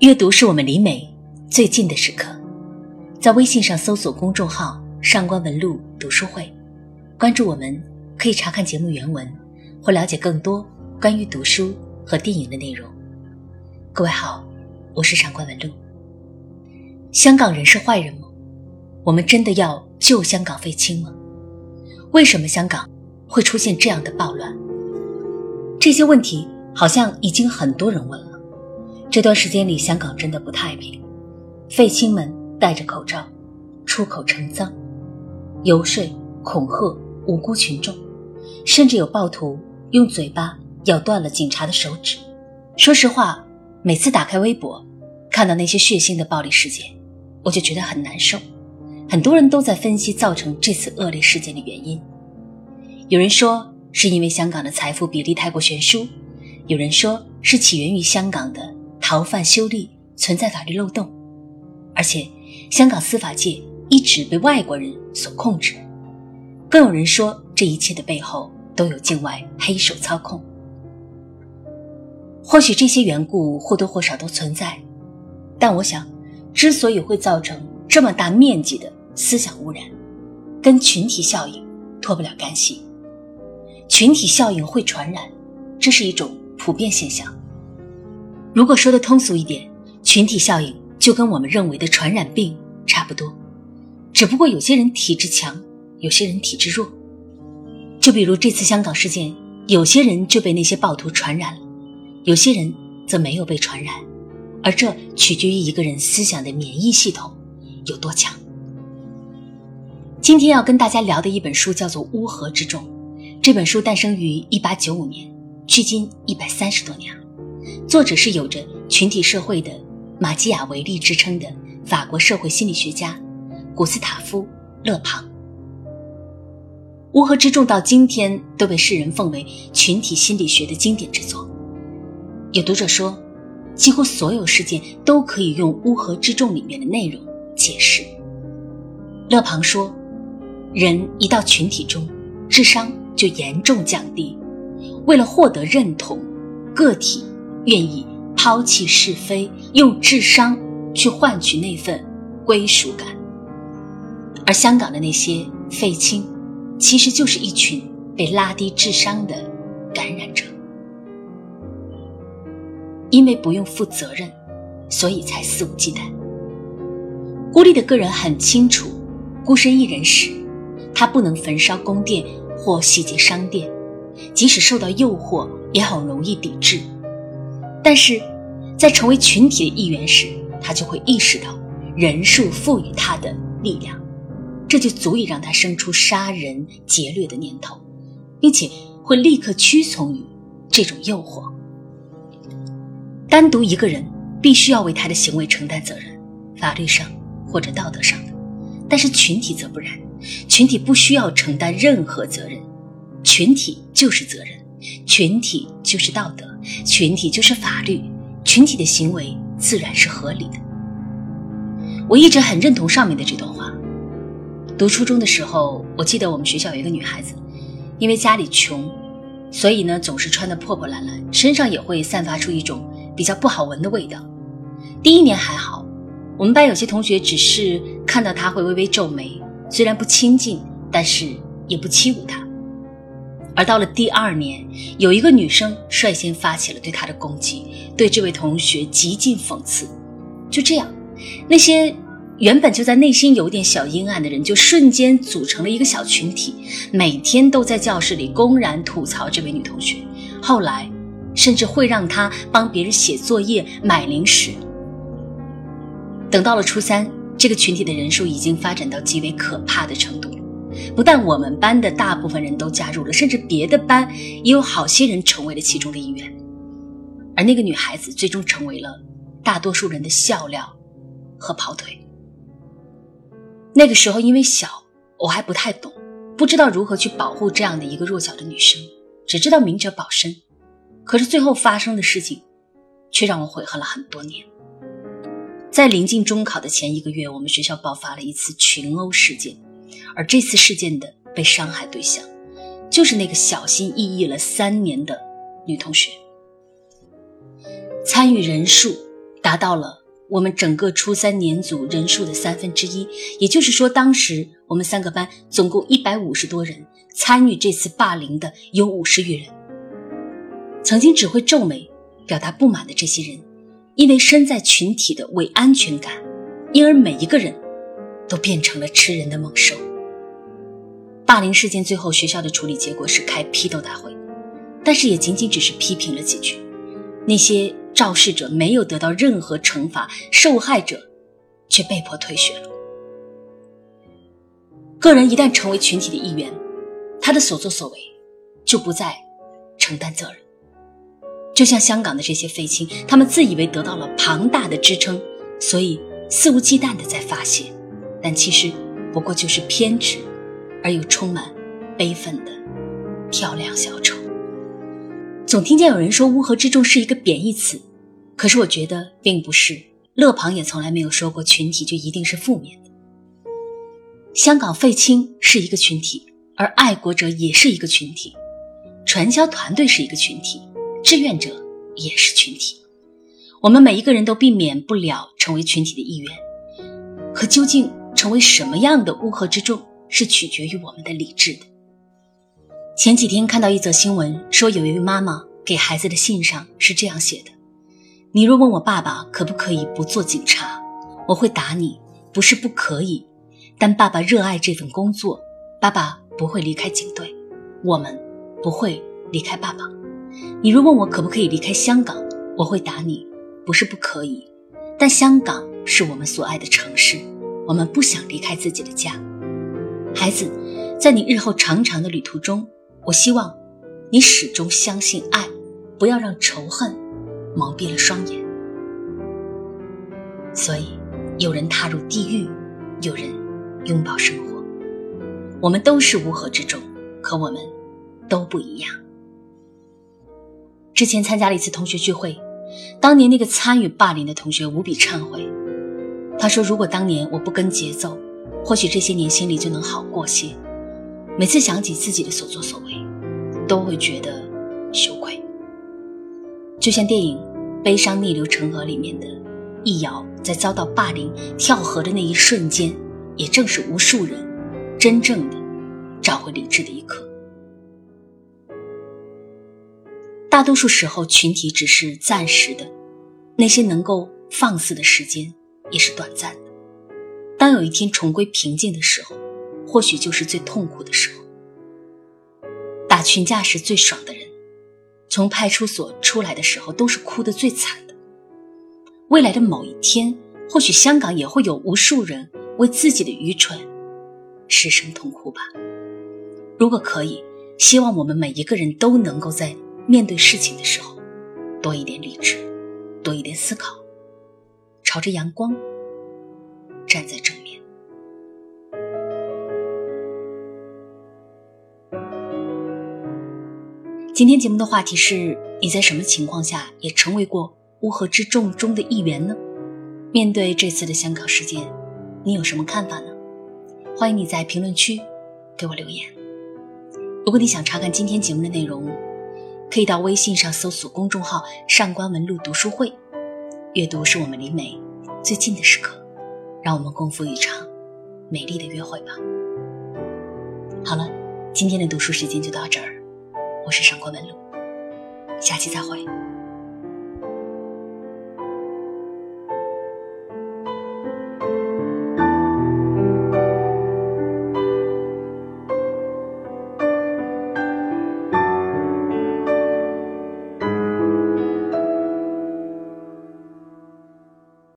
阅读是我们离美最近的时刻，在微信上搜索公众号“上官文露读书会”，关注我们，可以查看节目原文或了解更多关于读书和电影的内容。各位好，我是上官文露。香港人是坏人吗？我们真的要救香港废青吗？为什么香港会出现这样的暴乱？这些问题好像已经很多人问了。这段时间里，香港真的不太平。废青们戴着口罩，出口成脏，游说、恐吓无辜群众，甚至有暴徒用嘴巴咬断了警察的手指。说实话，每次打开微博，看到那些血腥的暴力事件，我就觉得很难受。很多人都在分析造成这次恶劣事件的原因。有人说是因为香港的财富比例太过悬殊，有人说是起源于香港的。逃犯修例存在法律漏洞，而且香港司法界一直被外国人所控制。更有人说，这一切的背后都有境外黑手操控。或许这些缘故或多或少都存在，但我想，之所以会造成这么大面积的思想污染，跟群体效应脱不了干系。群体效应会传染，这是一种普遍现象。如果说的通俗一点，群体效应就跟我们认为的传染病差不多，只不过有些人体质强，有些人体质弱。就比如这次香港事件，有些人就被那些暴徒传染了，有些人则没有被传染，而这取决于一个人思想的免疫系统有多强。今天要跟大家聊的一本书叫做《乌合之众》，这本书诞生于一八九五年，距今一百三十多年了。作者是有着群体社会的马基雅维利之称的法国社会心理学家古斯塔夫·勒庞。《乌合之众》到今天都被世人奉为群体心理学的经典之作。有读者说，几乎所有事件都可以用《乌合之众》里面的内容解释。勒庞说，人一到群体中，智商就严重降低。为了获得认同，个体。愿意抛弃是非，用智商去换取那份归属感。而香港的那些废青，其实就是一群被拉低智商的感染者。因为不用负责任，所以才肆无忌惮。孤立的个人很清楚，孤身一人时，他不能焚烧宫殿或洗劫商店，即使受到诱惑，也很容易抵制。但是，在成为群体的一员时，他就会意识到人数赋予他的力量，这就足以让他生出杀人劫掠的念头，并且会立刻屈从于这种诱惑。单独一个人必须要为他的行为承担责任，法律上或者道德上的；但是群体则不然，群体不需要承担任何责任，群体就是责任，群体就是道德。群体就是法律，群体的行为自然是合理的。我一直很认同上面的这段话。读初中的时候，我记得我们学校有一个女孩子，因为家里穷，所以呢总是穿得破破烂烂，身上也会散发出一种比较不好闻的味道。第一年还好，我们班有些同学只是看到她会微微皱眉，虽然不亲近，但是也不欺侮她。而到了第二年，有一个女生率先发起了对他的攻击，对这位同学极尽讽刺。就这样，那些原本就在内心有点小阴暗的人，就瞬间组成了一个小群体，每天都在教室里公然吐槽这位女同学。后来，甚至会让她帮别人写作业、买零食。等到了初三，这个群体的人数已经发展到极为可怕的程度。不但我们班的大部分人都加入了，甚至别的班也有好些人成为了其中的一员。而那个女孩子最终成为了大多数人的笑料和跑腿。那个时候因为小，我还不太懂，不知道如何去保护这样的一个弱小的女生，只知道明哲保身。可是最后发生的事情，却让我悔恨了很多年。在临近中考的前一个月，我们学校爆发了一次群殴事件。而这次事件的被伤害对象，就是那个小心翼翼了三年的女同学。参与人数达到了我们整个初三年组人数的三分之一。也就是说，当时我们三个班总共一百五十多人参与这次霸凌的有五十余人。曾经只会皱眉、表达不满的这些人，因为身在群体的伪安全感，因而每一个人都变成了吃人的猛兽。霸凌事件最后，学校的处理结果是开批斗大会，但是也仅仅只是批评了几句。那些肇事者没有得到任何惩罚，受害者却被迫退学了。个人一旦成为群体的一员，他的所作所为就不再承担责任。就像香港的这些废青，他们自以为得到了庞大的支撑，所以肆无忌惮的在发泄，但其实不过就是偏执。而又充满悲愤的跳梁小丑。总听见有人说“乌合之众”是一个贬义词，可是我觉得并不是。勒庞也从来没有说过群体就一定是负面的。香港废青是一个群体，而爱国者也是一个群体，传销团队是一个群体，志愿者也是群体。我们每一个人都避免不了成为群体的一员，可究竟成为什么样的乌合之众？是取决于我们的理智的。前几天看到一则新闻，说有一位妈妈给孩子的信上是这样写的：“你若问我爸爸可不可以不做警察，我会打你，不是不可以，但爸爸热爱这份工作，爸爸不会离开警队，我们不会离开爸爸。你若问我可不可以离开香港，我会打你，不是不可以，但香港是我们所爱的城市，我们不想离开自己的家。”孩子，在你日后长长的旅途中，我希望你始终相信爱，不要让仇恨蒙蔽了双眼。所以，有人踏入地狱，有人拥抱生活。我们都是乌合之众，可我们都不一样。之前参加了一次同学聚会，当年那个参与霸凌的同学无比忏悔，他说：“如果当年我不跟节奏。”或许这些年心里就能好过些。每次想起自己的所作所为，都会觉得羞愧。就像电影《悲伤逆流成河》里面的易遥，在遭到霸凌跳河的那一瞬间，也正是无数人真正的找回理智的一刻。大多数时候，群体只是暂时的，那些能够放肆的时间也是短暂的。当有一天重归平静的时候，或许就是最痛苦的时候。打群架时最爽的人，从派出所出来的时候都是哭得最惨的。未来的某一天，或许香港也会有无数人为自己的愚蠢失声痛哭吧。如果可以，希望我们每一个人都能够在面对事情的时候，多一点理智，多一点思考，朝着阳光。站在正面。今天节目的话题是：你在什么情况下也成为过乌合之众中的一员呢？面对这次的香港事件，你有什么看法呢？欢迎你在评论区给我留言。如果你想查看今天节目的内容，可以到微信上搜索公众号“上官文露读书会”。阅读是我们离美最近的时刻。让我们共赴一场美丽的约会吧。好了，今天的读书时间就到这儿，我是上官文露，下期再会。